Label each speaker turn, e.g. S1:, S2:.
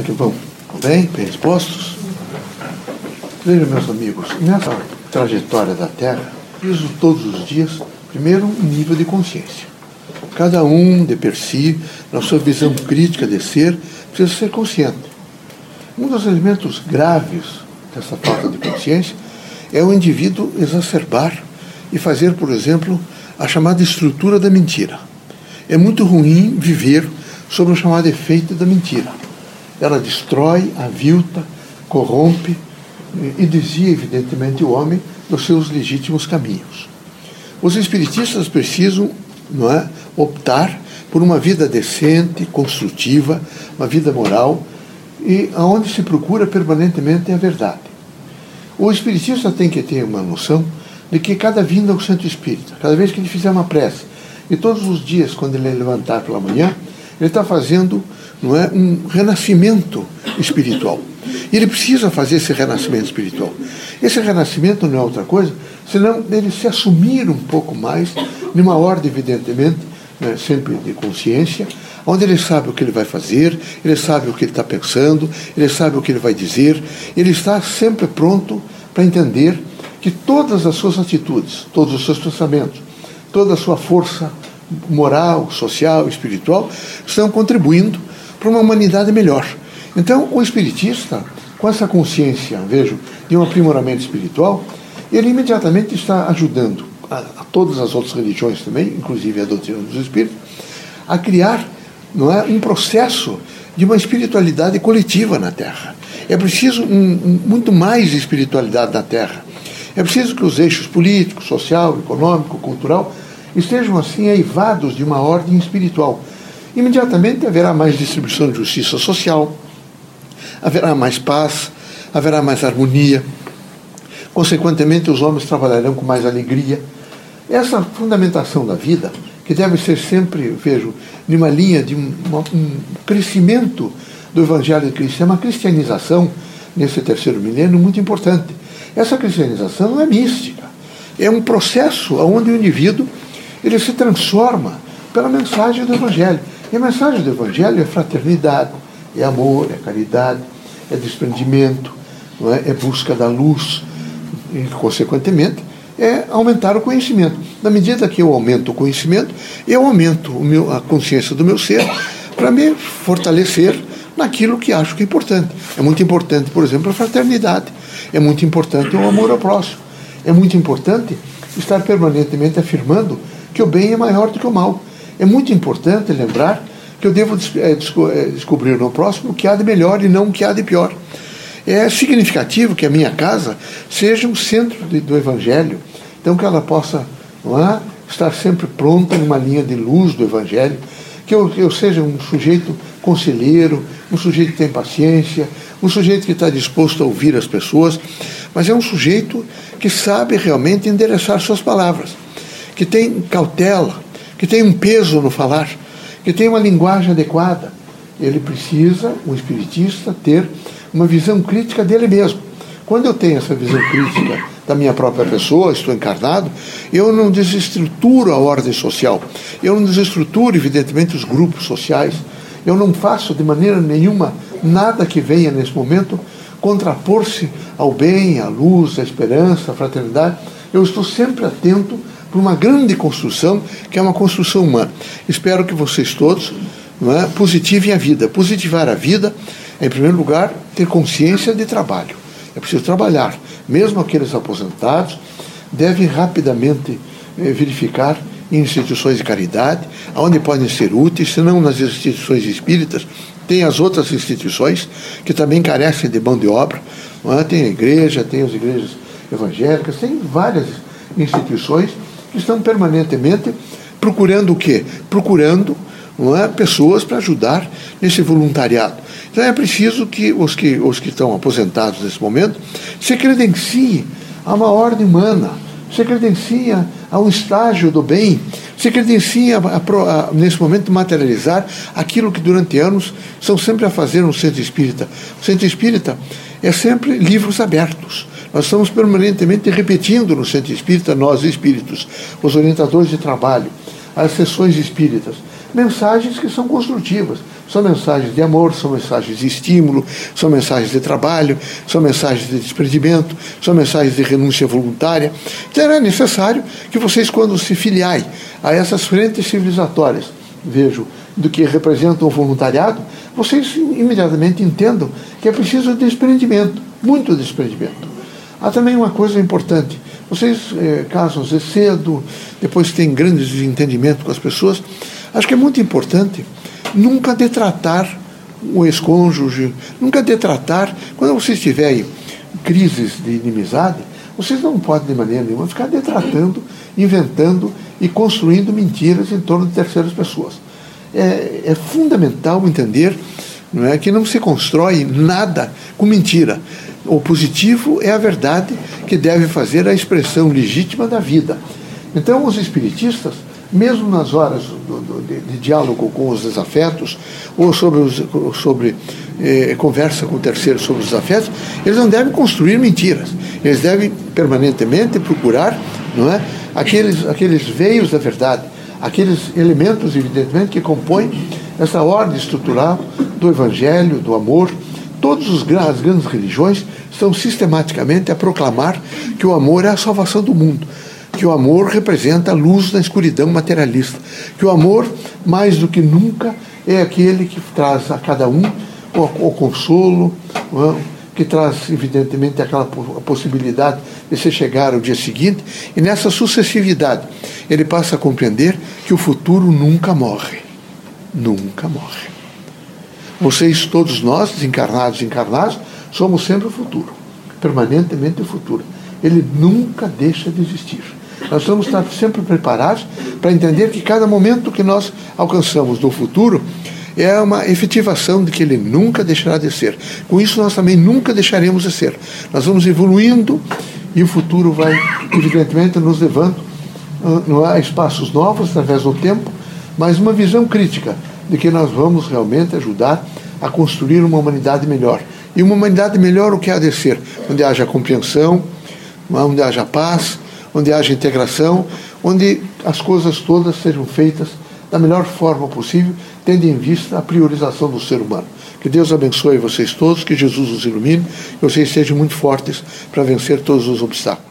S1: Como é que vão? Bem? Bem dispostos? Vejam, meus amigos, nessa trajetória da Terra, preciso todos os dias, primeiro, um nível de consciência. Cada um, de per si, na sua visão crítica de ser, precisa ser consciente. Um dos elementos graves dessa falta de consciência é o indivíduo exacerbar e fazer, por exemplo, a chamada estrutura da mentira. É muito ruim viver sob o chamado efeito da mentira. Ela destrói, avilta, corrompe e desvia, evidentemente, o homem dos seus legítimos caminhos. Os espiritistas precisam não é, optar por uma vida decente, construtiva, uma vida moral, e aonde se procura permanentemente a verdade. O espiritista tem que ter uma noção de que cada vinda ao Santo Espírito, cada vez que ele fizer uma prece, e todos os dias, quando ele levantar pela manhã, ele está fazendo não é, um renascimento espiritual. E ele precisa fazer esse renascimento espiritual. Esse renascimento não é outra coisa, senão ele se assumir um pouco mais, numa ordem, evidentemente, né, sempre de consciência, onde ele sabe o que ele vai fazer, ele sabe o que ele está pensando, ele sabe o que ele vai dizer, ele está sempre pronto para entender que todas as suas atitudes, todos os seus pensamentos, toda a sua força moral, social, espiritual, estão contribuindo para uma humanidade melhor. Então, o espiritista, com essa consciência, vejo, de um aprimoramento espiritual, ele imediatamente está ajudando a, a todas as outras religiões também, inclusive a doutrina dos espíritos, a criar não é, um processo de uma espiritualidade coletiva na Terra. É preciso um, um, muito mais espiritualidade na Terra. É preciso que os eixos político, social, econômico, cultural estejam assim eivados de uma ordem espiritual. Imediatamente haverá mais distribuição de justiça social, haverá mais paz, haverá mais harmonia. Consequentemente, os homens trabalharão com mais alegria. Essa fundamentação da vida, que deve ser sempre, vejo, numa linha de um, um crescimento do Evangelho de Cristo, é uma cristianização nesse terceiro milênio muito importante. Essa cristianização não é mística, é um processo onde o indivíduo ele se transforma pela mensagem do Evangelho. E a mensagem do Evangelho é fraternidade, é amor, é caridade, é desprendimento, é? é busca da luz e, consequentemente, é aumentar o conhecimento. Na medida que eu aumento o conhecimento, eu aumento meu, a consciência do meu ser para me fortalecer naquilo que acho que é importante. É muito importante, por exemplo, a fraternidade. É muito importante o amor ao próximo. É muito importante estar permanentemente afirmando que o bem é maior do que o mal. É muito importante lembrar que eu devo é, descobrir no próximo o que há de melhor e não o que há de pior. É significativo que a minha casa seja um centro do Evangelho, então que ela possa é, estar sempre pronta numa linha de luz do Evangelho, que eu, que eu seja um sujeito conselheiro, um sujeito que tem paciência, um sujeito que está disposto a ouvir as pessoas, mas é um sujeito que sabe realmente endereçar suas palavras, que tem cautela, que tem um peso no falar que tem uma linguagem adequada. Ele precisa, o espiritista, ter uma visão crítica dele mesmo. Quando eu tenho essa visão crítica da minha própria pessoa, estou encarnado, eu não desestruturo a ordem social, eu não desestruturo, evidentemente, os grupos sociais, eu não faço de maneira nenhuma nada que venha nesse momento contrapor-se ao bem, à luz, à esperança, à fraternidade. Eu estou sempre atento para uma grande construção, que é uma construção humana. Espero que vocês todos é, positivem a vida. Positivar a vida é, em primeiro lugar, ter consciência de trabalho. É preciso trabalhar. Mesmo aqueles aposentados devem rapidamente eh, verificar em instituições de caridade, onde podem ser úteis, se não nas instituições espíritas, tem as outras instituições que também carecem de mão de obra. É? Tem a igreja, tem as igrejas evangélicas, tem várias instituições estão permanentemente procurando o quê? Procurando é, pessoas para ajudar nesse voluntariado. Então é preciso que os, que os que estão aposentados nesse momento se credenciem a uma ordem humana, se credenciem a um estágio do bem, se credenciem a, a, a, nesse momento materializar aquilo que durante anos são sempre a fazer no centro espírita. O centro espírita é sempre livros abertos. Nós estamos permanentemente repetindo no centro espírita, nós espíritos, os orientadores de trabalho, as sessões espíritas, mensagens que são construtivas, São mensagens de amor, são mensagens de estímulo, são mensagens de trabalho, são mensagens de desprendimento, são mensagens de renúncia voluntária. Então era necessário que vocês, quando se filiarem a essas frentes civilizatórias, vejo, do que representam o voluntariado, vocês imediatamente entendam que é preciso desprendimento, muito desprendimento. Há também uma coisa importante. Vocês eh, casam-se cedo, depois têm grandes desentendimentos com as pessoas. Acho que é muito importante nunca detratar o ex-cônjuge, nunca detratar. Quando vocês tiverem crises de inimizade, vocês não podem, de maneira nenhuma, ficar detratando, inventando e construindo mentiras em torno de terceiras pessoas. É, é fundamental entender não é, que não se constrói nada com mentira. O positivo é a verdade que deve fazer a expressão legítima da vida. Então, os espiritistas mesmo nas horas do, do, de, de, diálogo com os desafetos, ou sobre, os, sobre eh, conversa com o terceiro sobre os afetos, eles não devem construir mentiras. Eles devem permanentemente procurar não é, aqueles, aqueles veios da verdade, aqueles elementos, evidentemente, que compõem essa ordem estrutural do Evangelho, do amor. Todas as grandes religiões estão sistematicamente a proclamar que o amor é a salvação do mundo que o amor representa a luz na escuridão materialista, que o amor, mais do que nunca, é aquele que traz a cada um o, o consolo, que traz, evidentemente, aquela possibilidade de se chegar ao dia seguinte, e nessa sucessividade ele passa a compreender que o futuro nunca morre. Nunca morre. Vocês, todos nós, desencarnados e encarnados, somos sempre o futuro, permanentemente o futuro. Ele nunca deixa de existir. Nós vamos estar sempre preparados para entender que cada momento que nós alcançamos no futuro é uma efetivação de que ele nunca deixará de ser. Com isso, nós também nunca deixaremos de ser. Nós vamos evoluindo e o futuro vai, evidentemente, nos levando ah, a espaços novos através do tempo, mas uma visão crítica de que nós vamos realmente ajudar a construir uma humanidade melhor. E uma humanidade melhor o que há de ser? Onde haja compreensão, onde haja paz, onde haja integração, onde as coisas todas sejam feitas da melhor forma possível, tendo em vista a priorização do ser humano. Que Deus abençoe vocês todos, que Jesus os ilumine, que vocês sejam muito fortes para vencer todos os obstáculos.